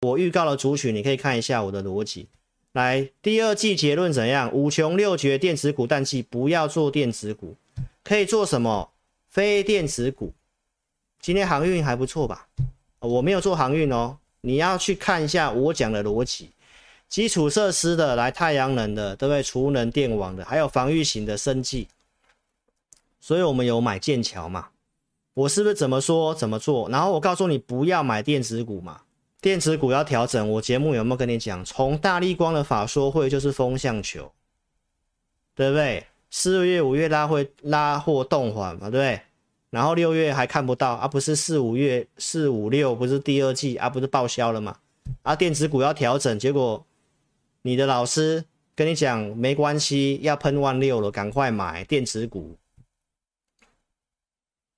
我预告的主曲，你可以看一下我的逻辑。来，第二季结论怎样？五穷六绝电子股淡季，不要做电子股，可以做什么？非电子股。今天航运还不错吧？我没有做航运哦，你要去看一下我讲的逻辑。基础设施的，来太阳能的，对不对？储能电网的，还有防御型的生技。所以我们有买剑桥嘛？我是不是怎么说怎么做？然后我告诉你不要买电子股嘛，电子股要调整。我节目有没有跟你讲？从大立光的法说会就是风向球，对不对？四月五月拉会拉货动缓嘛，对不对？然后六月还看不到啊，不是四五月四五六不是第二季啊，不是报销了吗？啊，电子股要调整，结果。你的老师跟你讲没关系，要喷万六了，赶快买电子股。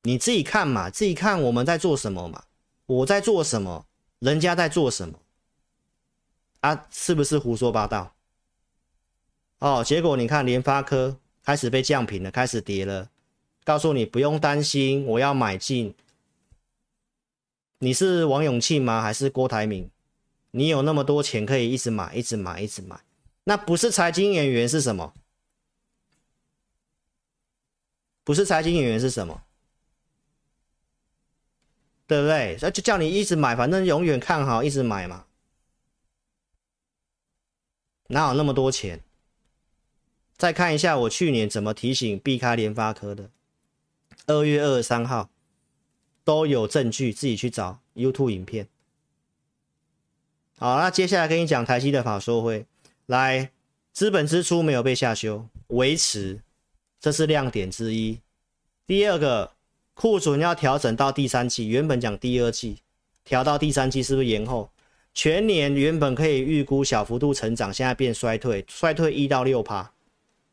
你自己看嘛，自己看我们在做什么嘛，我在做什么，人家在做什么啊？是不是胡说八道？哦，结果你看联发科开始被降平了，开始跌了。告诉你不用担心，我要买进。你是王永庆吗？还是郭台铭？你有那么多钱可以一直买，一直买，一直买，那不是财经演员是什么？不是财经演员是什么？对不对？那就叫你一直买，反正永远看好，一直买嘛。哪有那么多钱？再看一下我去年怎么提醒避开联发科的，二月二十三号都有证据，自己去找 YouTube 影片。好，那接下来跟你讲台积的法说会，来，资本支出没有被下修，维持，这是亮点之一。第二个，库存要调整到第三季，原本讲第二季，调到第三季是不是延后？全年原本可以预估小幅度成长，现在变衰退，衰退一到六趴，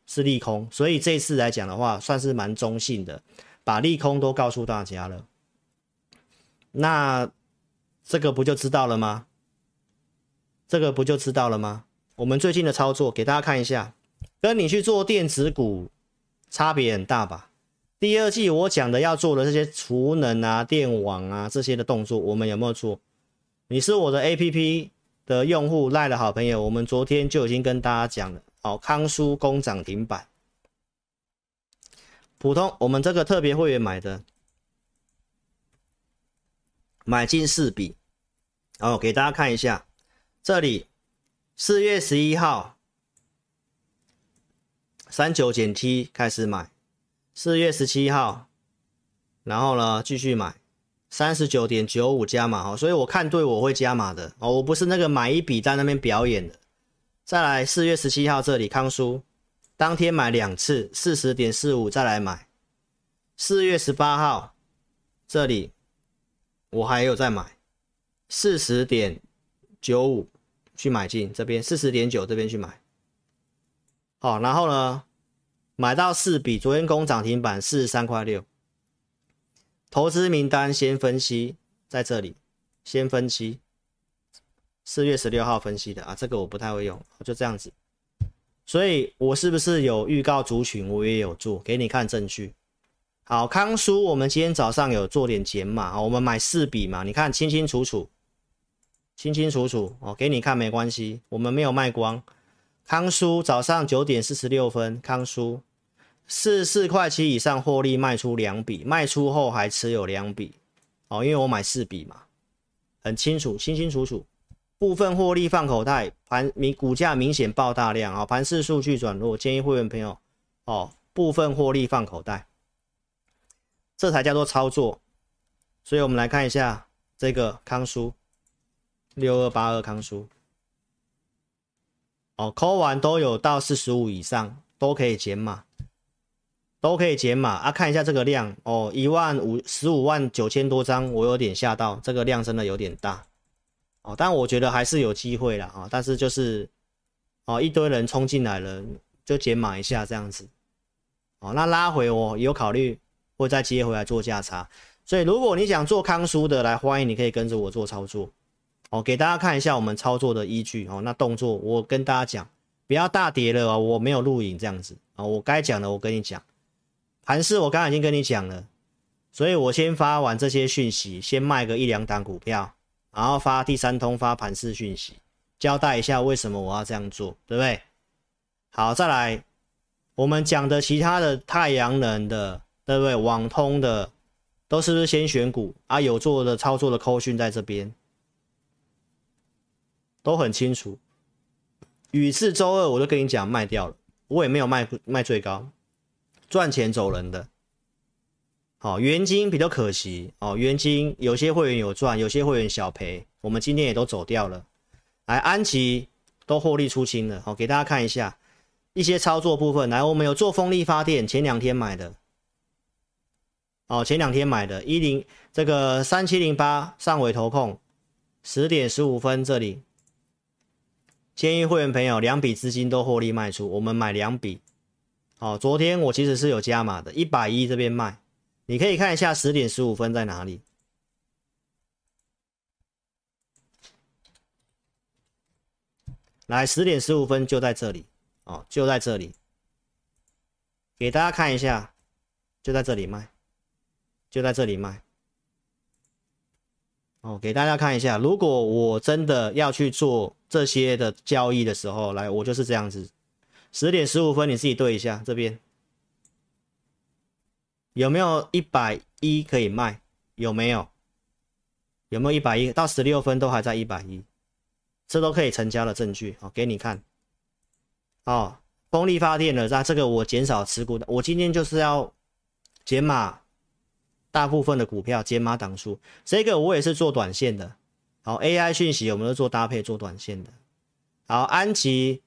是利空。所以这次来讲的话，算是蛮中性的，把利空都告诉大家了。那这个不就知道了吗？这个不就知道了吗？我们最近的操作给大家看一下，跟你去做电子股差别很大吧？第二季我讲的要做的这些储能啊、电网啊这些的动作，我们有没有做？你是我的 APP 的用户赖的好朋友，我们昨天就已经跟大家讲了。哦，康舒工涨停板，普通我们这个特别会员买的，买进四笔，哦，给大家看一下。这里四月十一号三九减 T 开始买，四月十七号，然后呢继续买三十九点九五加码哦，所以我看对我会加码的哦，我不是那个买一笔在那边表演的。再来四月十七号这里康叔当天买两次四十点四五再来买，四月十八号这里我还有再买四十点九五。去买进这边四十点九，这边去买，好，然后呢，买到四笔，昨天攻涨停板四十三块六，投资名单先分析在这里，先分析四月十六号分析的啊，这个我不太会用，就这样子，所以我是不是有预告族群，我也有做，给你看证据。好，康叔，我们今天早上有做点减码，我们买四笔嘛，你看清清楚楚。清清楚楚哦，给你看没关系，我们没有卖光。康叔早上九点四十六分，康叔四四块七以上获利卖出两笔，卖出后还持有两笔哦，因为我买四笔嘛，很清楚，清清楚楚。部分获利放口袋，盘明股价明显爆大量啊，盘势数据转弱，建议会员朋友哦，部分获利放口袋，这才叫做操作。所以我们来看一下这个康舒。六二八二康舒，哦，扣完都有到四十五以上，都可以减码，都可以减码啊！看一下这个量哦，一万五十五万九千多张，我有点吓到，这个量真的有点大哦。但我觉得还是有机会了啊、哦，但是就是哦，一堆人冲进来了，就减码一下这样子哦。那拉回我有考虑会再接回来做价差，所以如果你想做康叔的，来欢迎你可以跟着我做操作。哦，给大家看一下我们操作的依据哦。那动作我跟大家讲，不要大跌了哦。我没有录影这样子啊，我该讲的我跟你讲。盘势我刚刚已经跟你讲了，所以我先发完这些讯息，先卖个一两档股票然后发第三通发盘势讯息，交代一下为什么我要这样做，对不对？好，再来，我们讲的其他的太阳能的，对不对？网通的，都是不是先选股啊？有做的操作的扣讯在这边，都很清楚。宇智周二我就跟你讲卖掉了，我也没有卖卖最高，赚钱走人的。好，元金比较可惜哦，元金有些会员有赚，有些会员小赔，我们今天也都走掉了。来，安琪都获利出清了，好，给大家看一下一些操作部分。来，我们有做风力发电，前两天买的，哦，前两天买的，一零这个三七零八上尾投控，十点十五分这里。建议会员朋友两笔资金都获利卖出，我们买两笔。好，昨天我其实是有加码的，一百一这边卖，你可以看一下十点十五分在哪里。来，十点十五分就在这里，哦，就在这里，给大家看一下，就在这里卖，就在这里卖。哦，给大家看一下，如果我真的要去做这些的交易的时候，来，我就是这样子，十点十五分，你自己对一下，这边有没有一百一可以卖？有没有？有没有一百一？到十六分都还在一百一，这都可以成交的证据。好，给你看。哦，风力发电的，那这个我减少持股的，我今天就是要减码。大部分的股票减码档数，这个我也是做短线的。好，AI 讯息我们都做搭配做短线的。好，安琪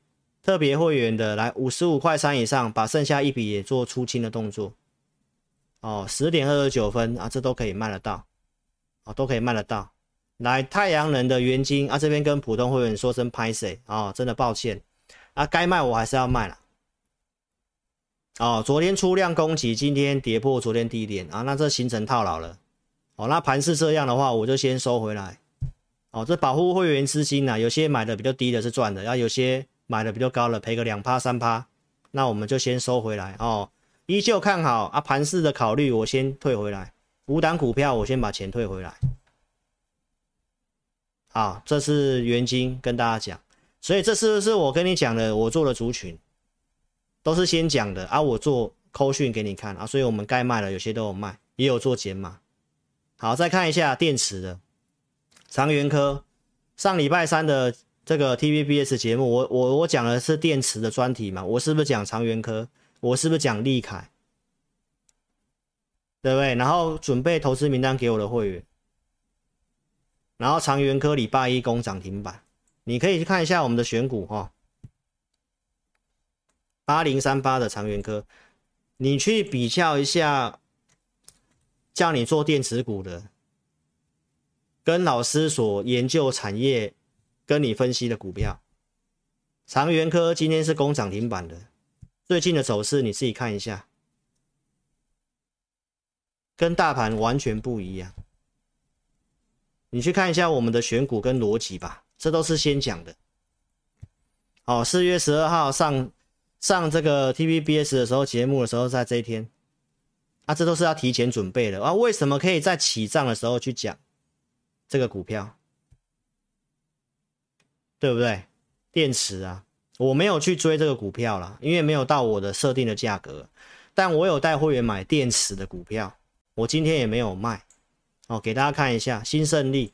特别会员的来五十五块三以上，把剩下一笔也做出清的动作。哦，十点二十九分啊，这都可以卖得到，哦，都可以卖得到。来，太阳能的元晶啊，这边跟普通会员说声拍谁啊，真的抱歉啊，该卖我还是要卖了。哦，昨天出量攻击，今天跌破昨天低点啊，那这形成套牢了。哦，那盘是这样的话，我就先收回来。哦，这保护会员资金呢、啊，有些买的比较低的是赚的，然后有些买的比较高了，赔个两趴三趴，那我们就先收回来。哦，依旧看好啊，盘势的考虑我先退回来，五档股票我先把钱退回来。好，这是元晶跟大家讲，所以这是是我跟你讲的，我做的族群？都是先讲的啊，我做扣讯给你看啊，所以我们该卖的有些都有卖，也有做减码。好，再看一下电池的长源科，上礼拜三的这个 TVBS 节目，我我我讲的是电池的专题嘛，我是不是讲长源科？我是不是讲立凯？对不对？然后准备投资名单给我的会员，然后长源科礼拜一攻涨停板，你可以去看一下我们的选股哈、哦。八零三八的长源科，你去比较一下，叫你做电池股的，跟老师所研究产业跟你分析的股票，长源科今天是攻涨停板的，最近的走势你自己看一下，跟大盘完全不一样。你去看一下我们的选股跟逻辑吧，这都是先讲的。哦，四月十二号上。上这个 TVBS 的时候，节目的时候，在这一天，啊，这都是要提前准备的啊。为什么可以在起涨的时候去讲这个股票？对不对？电池啊，我没有去追这个股票啦，因为没有到我的设定的价格。但我有带会员买电池的股票，我今天也没有卖哦，给大家看一下新胜利，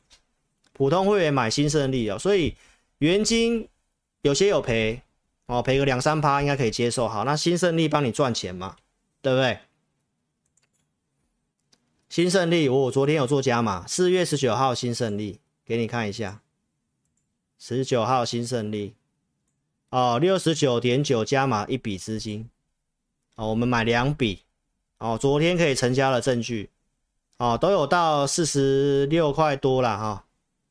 普通会员买新胜利哦，所以元晶有些有赔。哦，赔个两三趴应该可以接受。好，那新胜利帮你赚钱嘛，对不对？新胜利，我昨天有做加码，四月十九号新胜利给你看一下，十九号新胜利，哦，六十九点九加码一笔资金，哦，我们买两笔，哦，昨天可以成交的证据，哦，都有到四十六块多了哈、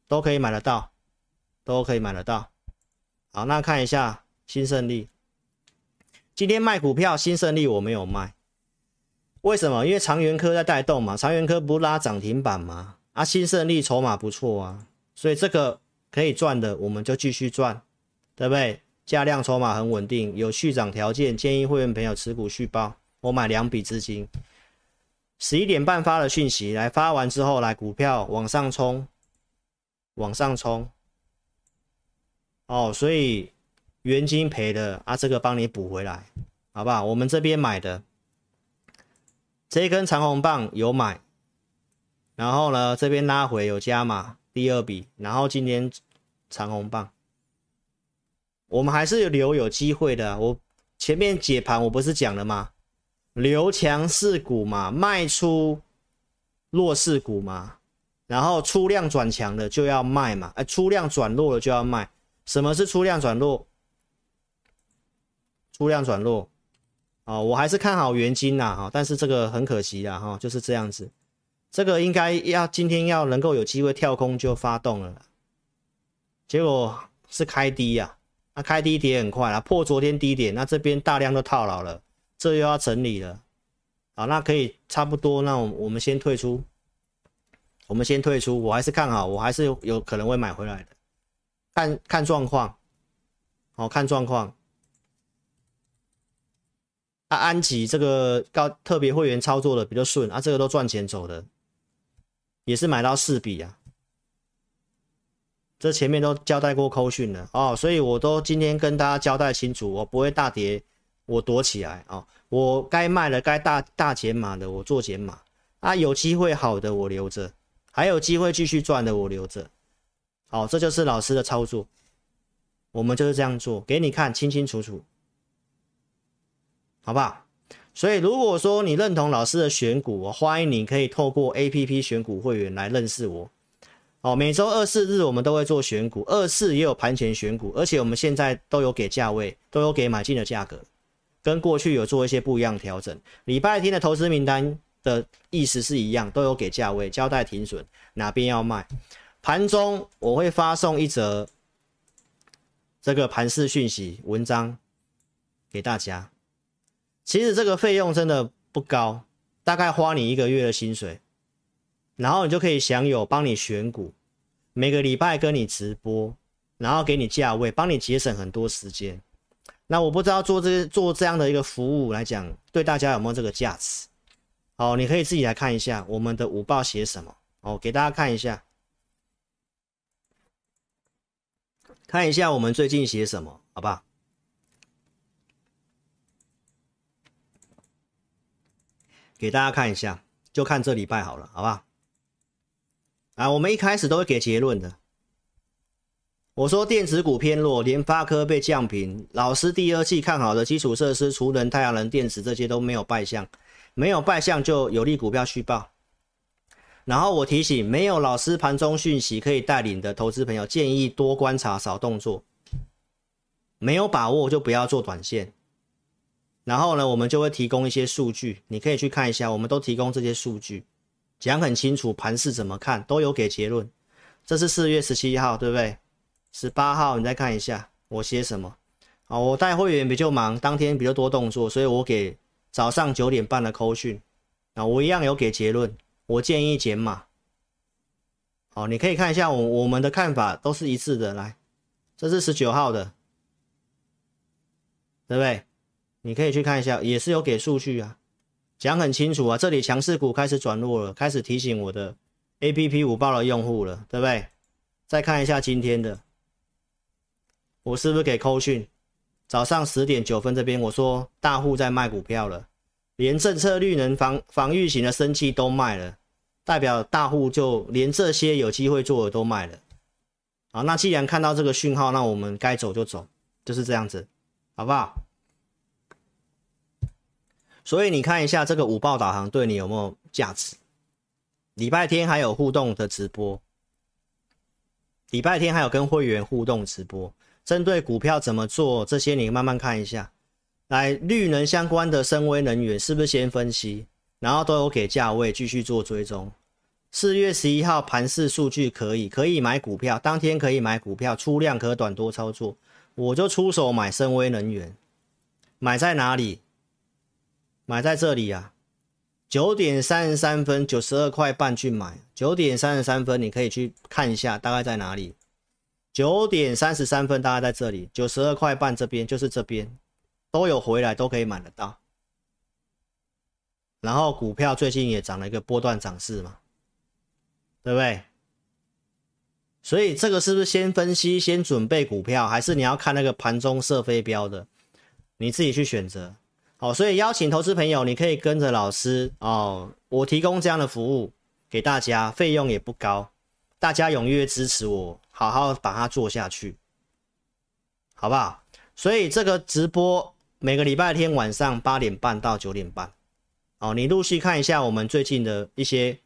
都可以买得到，都可以买得到。好，那看一下。新胜利今天卖股票，新胜利我没有卖，为什么？因为长源科在带动嘛，长源科不拉涨停板嘛，啊，新胜利筹码不错啊，所以这个可以赚的，我们就继续赚，对不对？价量筹码很稳定，有续涨条件，建议会员朋友持股续抱。我买两笔资金，十一点半发的讯息来发完之后，来股票往上冲，往上冲。哦，所以原金赔的啊，这个帮你补回来，好不好？我们这边买的这根长红棒有买，然后呢，这边拉回有加码第二笔，然后今天长红棒，我们还是留有机会的。我前面解盘我不是讲了吗？留强势股嘛，卖出弱势股嘛，然后出量转强的就要卖嘛，哎，出量转弱了就要卖。什么是出量转弱？出量转弱，哦，我还是看好元金呐，哈，但是这个很可惜啦，哈，就是这样子，这个应该要今天要能够有机会跳空就发动了，结果是开低呀，那开低跌很快啦，破昨天低点，那这边大量都套牢了，这又要整理了，好，那可以差不多，那我我们先退出，我们先退出，我还是看好，我还是有可能会买回来的。看看状况，好看状况。啊，安吉这个高特别会员操作的比较顺啊，这个都赚钱走的，也是买到四笔啊。这前面都交代过扣讯了哦，所以我都今天跟大家交代清楚，我不会大跌，我躲起来啊、哦，我该卖的该大大减码的我做减码啊，有机会好的我留着，还有机会继续赚的我留着。好，这就是老师的操作，我们就是这样做，给你看清清楚楚，好不好？所以如果说你认同老师的选股，我欢迎你可以透过 APP 选股会员来认识我。哦，每周二四日我们都会做选股，二四也有盘前选股，而且我们现在都有给价位，都有给买进的价格，跟过去有做一些不一样调整。礼拜天的投资名单的意思是一样，都有给价位，交代停损，哪边要卖。盘中我会发送一则这个盘势讯息文章给大家。其实这个费用真的不高，大概花你一个月的薪水，然后你就可以享有帮你选股，每个礼拜跟你直播，然后给你价位，帮你节省很多时间。那我不知道做这做这样的一个服务来讲，对大家有没有这个价值？哦，你可以自己来看一下我们的五报写什么哦，给大家看一下。看一下我们最近写什么，好不好？给大家看一下，就看这礼拜好了，好不好？啊，我们一开始都会给结论的。我说电子股偏弱，联发科被降平，老师第二季看好的基础设施、储能、太阳能电池这些都没有败相，没有败相就有利股票续报。然后我提醒，没有老师盘中讯息可以带领的投资朋友，建议多观察少动作。没有把握就不要做短线。然后呢，我们就会提供一些数据，你可以去看一下，我们都提供这些数据，讲很清楚，盘势怎么看都有给结论。这是四月十七号，对不对？十八号你再看一下我写什么。好，我带会员比较忙，当天比较多动作，所以我给早上九点半的扣讯。啊，我一样有给结论。我建议减码，好，你可以看一下我我们的看法都是一致的。来，这是十九号的，对不对？你可以去看一下，也是有给数据啊，讲很清楚啊。这里强势股开始转弱了，开始提醒我的 APP 五报的用户了，对不对？再看一下今天的，我是不是给扣讯？早上十点九分这边我说大户在卖股票了。连政策绿能防防御型的生气都卖了，代表大户就连这些有机会做的都卖了。好，那既然看到这个讯号，那我们该走就走，就是这样子，好不好？所以你看一下这个五报导航对你有没有价值？礼拜天还有互动的直播，礼拜天还有跟会员互动直播，针对股票怎么做这些，你慢慢看一下。来，绿能相关的深威能源是不是先分析，然后都有给价位，继续做追踪。四月十一号盘势数据可以，可以买股票，当天可以买股票，出量可短多操作，我就出手买深威能源。买在哪里？买在这里啊，九点三十三分，九十二块半去买。九点三十三分，你可以去看一下，大概在哪里？九点三十三分，大概在这里，九十二块半这边就是这边。都有回来，都可以买得到。然后股票最近也涨了一个波段涨势嘛，对不对？所以这个是不是先分析、先准备股票，还是你要看那个盘中射飞镖的？你自己去选择。好，所以邀请投资朋友，你可以跟着老师哦，我提供这样的服务给大家，费用也不高，大家踊跃支持我，好好把它做下去，好不好？所以这个直播每个礼拜天晚上八点半到九点半，哦，你陆续看一下我们最近的一些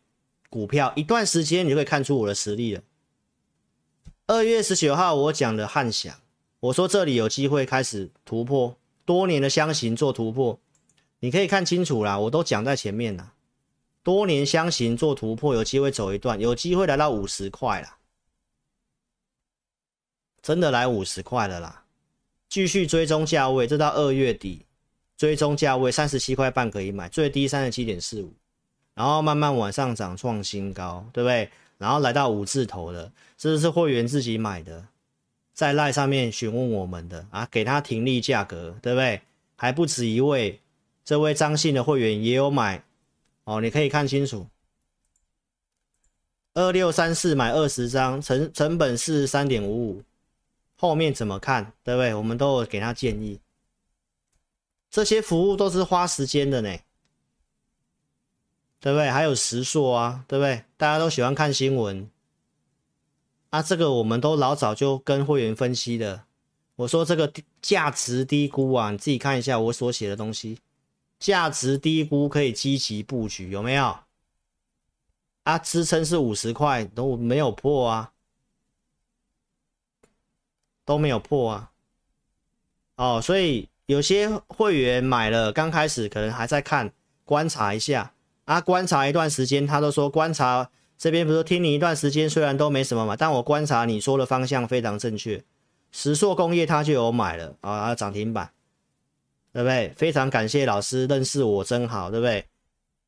股票，一段时间你就可以看出我的实力了。二月十九号，我讲的汉翔，我说这里有机会开始突破多年的箱型做突破，你可以看清楚啦，我都讲在前面啦。多年箱型做突破，有机会走一段，有机会来到五十块啦，真的来五十块了啦，继续追踪价位，这到二月底追踪价位三十七块半可以买，最低三十七点四五，然后慢慢往上涨创新高，对不对？然后来到五字头的，这是会员自己买的，在赖上面询问我们的啊，给他停利价格，对不对？还不止一位，这位张姓的会员也有买哦，你可以看清楚，二六三四买二十张，成成本是三点五五，后面怎么看，对不对？我们都有给他建议，这些服务都是花时间的呢。对不对？还有时数啊，对不对？大家都喜欢看新闻啊，这个我们都老早就跟会员分析的。我说这个价值低估啊，你自己看一下我所写的东西，价值低估可以积极布局，有没有？啊，支撑是五十块，都没有破啊，都没有破啊。哦，所以有些会员买了，刚开始可能还在看，观察一下。啊，观察一段时间，他都说观察这边不是听你一段时间，虽然都没什么嘛，但我观察你说的方向非常正确。石硕工业它就有买了啊，涨停板，对不对？非常感谢老师认识我真好，对不对？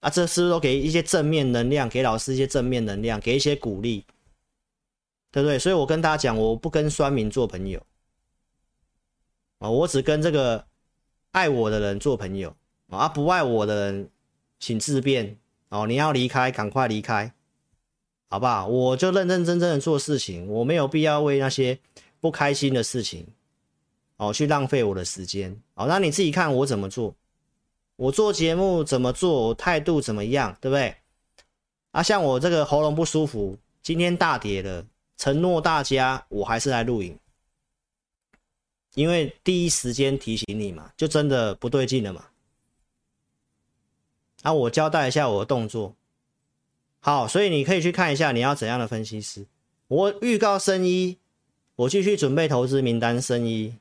啊，这是不是都给一些正面能量，给老师一些正面能量，给一些鼓励，对不对？所以我跟大家讲，我不跟酸民做朋友啊，我只跟这个爱我的人做朋友啊，不爱我的人。请自便哦！你要离开，赶快离开，好不好？我就认认真真的做事情，我没有必要为那些不开心的事情哦去浪费我的时间。好，那你自己看我怎么做，我做节目怎么做，我态度怎么样，对不对？啊，像我这个喉咙不舒服，今天大跌了，承诺大家我还是来录影，因为第一时间提醒你嘛，就真的不对劲了嘛。那、啊、我交代一下我的动作，好，所以你可以去看一下你要怎样的分析师。我预告生一，我继续准备投资名单生一，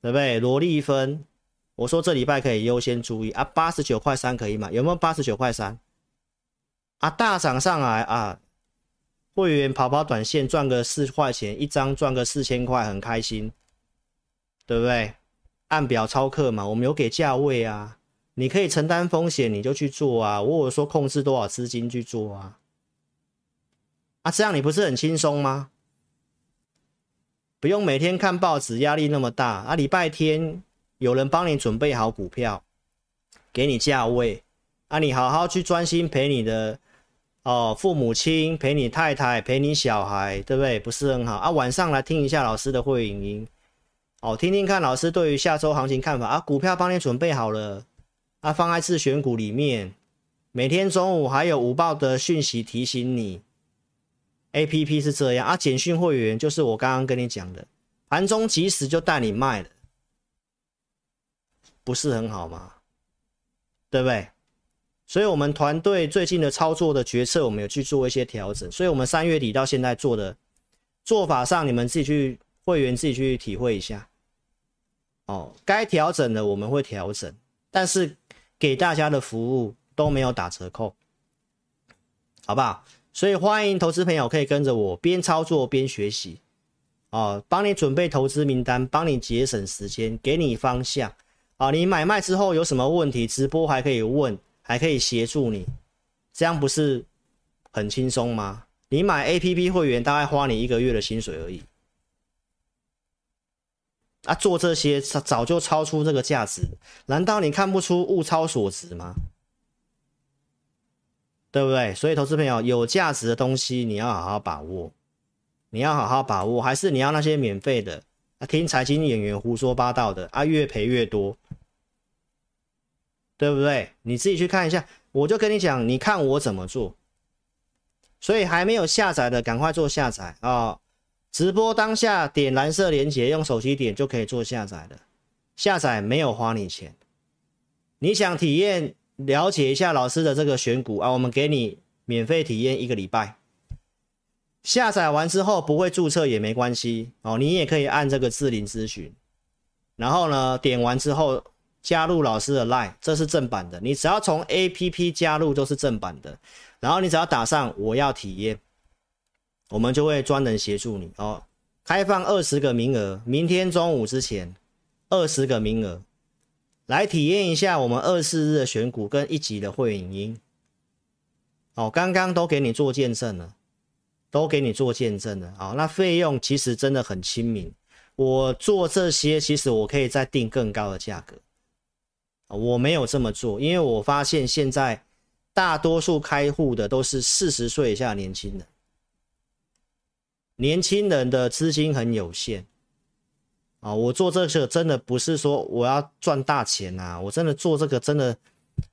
对不对？罗丽芬，我说这礼拜可以优先注意啊，八十九块三可以买，有没有八十九块三？啊，大涨上来啊，会员跑跑短线赚个四块钱一张，赚个四千块，很开心，对不对？按表操课嘛，我们有给价位啊。你可以承担风险，你就去做啊！我有说控制多少资金去做啊？啊，这样你不是很轻松吗？不用每天看报纸，压力那么大啊！礼拜天有人帮你准备好股票，给你价位啊，你好好去专心陪你的哦父母亲，陪你太太，陪你小孩，对不对？不是很好啊？晚上来听一下老师的会影音，哦，听听看老师对于下周行情看法啊！股票帮你准备好了。啊，放在自选股里面，每天中午还有午报的讯息提醒你。APP 是这样啊，简讯会员就是我刚刚跟你讲的，盘中即时就带你卖了，不是很好吗？对不对？所以，我们团队最近的操作的决策，我们有去做一些调整。所以，我们三月底到现在做的做法上，你们自己去会员自己去体会一下。哦，该调整的我们会调整，但是。给大家的服务都没有打折扣，好不好？所以欢迎投资朋友可以跟着我边操作边学习，哦，帮你准备投资名单，帮你节省时间，给你方向，啊，你买卖之后有什么问题，直播还可以问，还可以协助你，这样不是很轻松吗？你买 APP 会员大概花你一个月的薪水而已。啊，做这些早就超出这个价值，难道你看不出物超所值吗？对不对？所以，投资朋友有价值的东西你要好好把握，你要好好把握，还是你要那些免费的？啊，听财经演员胡说八道的啊，越赔越多，对不对？你自己去看一下，我就跟你讲，你看我怎么做。所以还没有下载的，赶快做下载啊！直播当下点蓝色连接，用手机点就可以做下载了。下载没有花你钱，你想体验了解一下老师的这个选股啊？我们给你免费体验一个礼拜。下载完之后不会注册也没关系哦，你也可以按这个智霖咨询，然后呢，点完之后加入老师的 Line，这是正版的，你只要从 APP 加入都是正版的。然后你只要打上我要体验，我们就会专人协助你哦。开放二十个名额，明天中午之前二十个名额，来体验一下我们二四日的选股跟一级的会影音。哦，刚刚都给你做见证了，都给你做见证了。哦，那费用其实真的很亲民。我做这些，其实我可以再定更高的价格。我没有这么做，因为我发现现在。大多数开户的都是四十岁以下年轻人，年轻人的资金很有限啊。我做这个真的不是说我要赚大钱啊，我真的做这个真的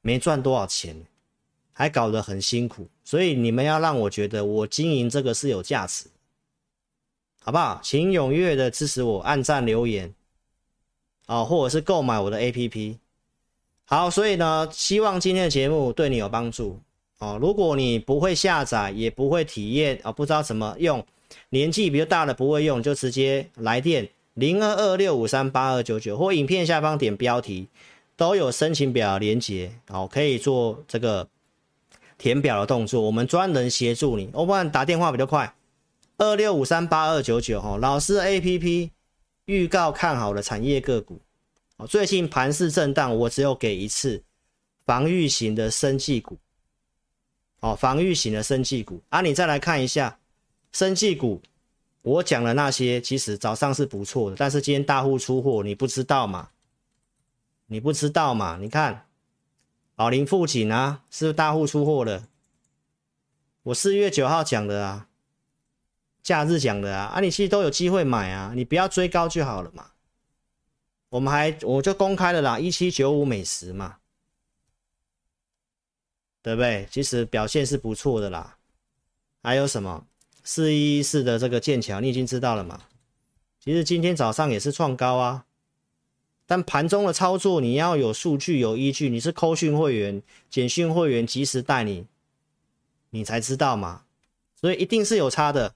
没赚多少钱，还搞得很辛苦。所以你们要让我觉得我经营这个是有价值，好不好？请踊跃的支持我，按赞留言啊，或者是购买我的 APP。好，所以呢，希望今天的节目对你有帮助哦。如果你不会下载，也不会体验啊、不知道怎么用，年纪比较大的不会用，就直接来电零二二六五三八二九九，或影片下方点标题都有申请表连接，好、哦，可以做这个填表的动作，我们专人协助你。哦，不然打电话比较快，二六五三八二九九哈，老师 APP 预告看好的产业个股。最近盘势震荡，我只有给一次防御型的生技股，哦，防御型的生技股啊，你再来看一下生技股，我讲的那些其实早上是不错的，但是今天大户出货，你不知道嘛？你不知道嘛？你看宝林富锦啊，是不是大户出货的？我四月九号讲的啊，假日讲的啊，啊，你其实都有机会买啊，你不要追高就好了嘛。我们还我就公开了啦，一七九五美食嘛，对不对？其实表现是不错的啦。还有什么四一一四的这个剑桥，你已经知道了嘛？其实今天早上也是创高啊，但盘中的操作你要有数据有依据，你是扣讯会员、简讯会员，及时带你，你才知道嘛。所以一定是有差的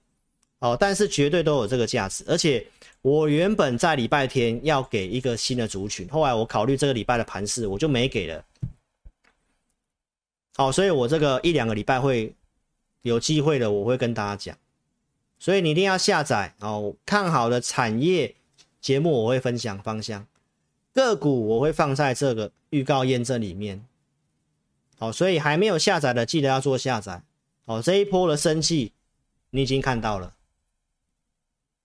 哦，但是绝对都有这个价值，而且。我原本在礼拜天要给一个新的族群，后来我考虑这个礼拜的盘势，我就没给了。好，所以我这个一两个礼拜会有机会的，我会跟大家讲。所以你一定要下载哦，看好的产业节目我会分享方向，个股我会放在这个预告验证里面。好，所以还没有下载的记得要做下载。哦，这一波的生气你已经看到了，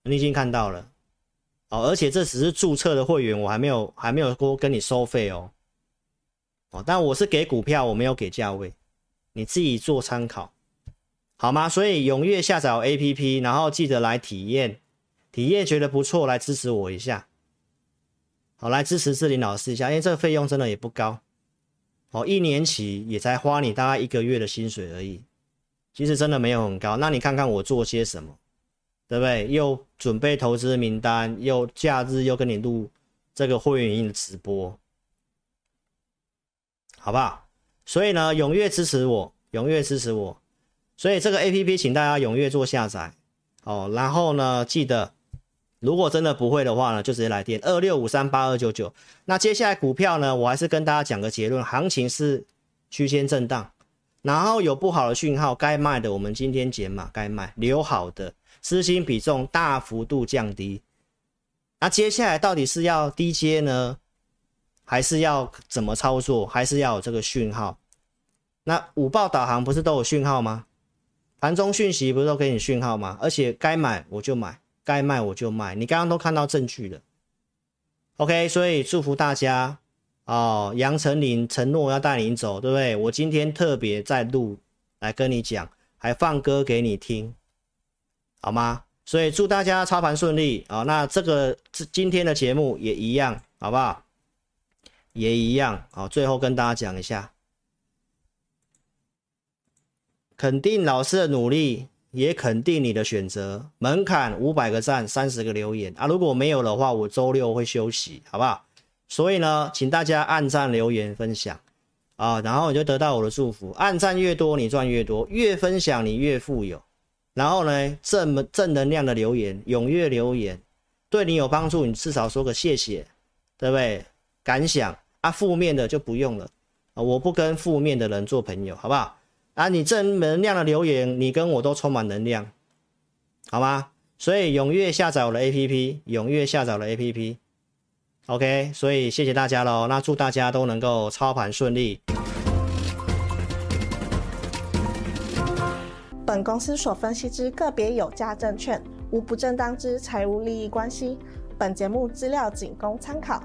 你已经看到了。哦，而且这只是注册的会员，我还没有还没有说跟你收费哦。哦，但我是给股票，我没有给价位，你自己做参考，好吗？所以踊跃下载 APP，然后记得来体验，体验觉得不错，来支持我一下。好，来支持智霖老师一下，因为这个费用真的也不高。哦，一年期也才花你大概一个月的薪水而已，其实真的没有很高。那你看看我做些什么？对不对？又准备投资名单，又假日又跟你录这个会员营的直播，好不好？所以呢，踊跃支持我，踊跃支持我。所以这个 APP 请大家踊跃做下载哦。然后呢，记得如果真的不会的话呢，就直接来电二六五三八二九九。那接下来股票呢，我还是跟大家讲个结论，行情是区间震荡，然后有不好的讯号，该卖的我们今天减码，该卖留好的。资金比重大幅度降低，那接下来到底是要低接呢，还是要怎么操作？还是要有这个讯号？那五报导航不是都有讯号吗？盘中讯息不是都给你讯号吗？而且该买我就买，该卖我就卖，你刚刚都看到证据了。OK，所以祝福大家哦，杨丞琳承诺要带你走，对不对？我今天特别在录来跟你讲，还放歌给你听。好吗？所以祝大家操盘顺利啊！那这个今天的节目也一样，好不好？也一样啊！最后跟大家讲一下，肯定老师的努力，也肯定你的选择。门槛五百个赞，三十个留言啊！如果没有的话，我周六会休息，好不好？所以呢，请大家按赞、留言、分享啊，然后你就得到我的祝福。按赞越多，你赚越多；越分享，你越富有。然后呢，正正能量的留言，踊跃留言，对你有帮助，你至少说个谢谢，对不对？感想啊，负面的就不用了啊，我不跟负面的人做朋友，好不好？啊，你正能量的留言，你跟我都充满能量，好吗？所以踊跃下载我的 APP，踊跃下载我的 APP。OK，所以谢谢大家喽。那祝大家都能够操盘顺利。本公司所分析之个别有价证券，无不正当之财务利益关系。本节目资料仅供参考，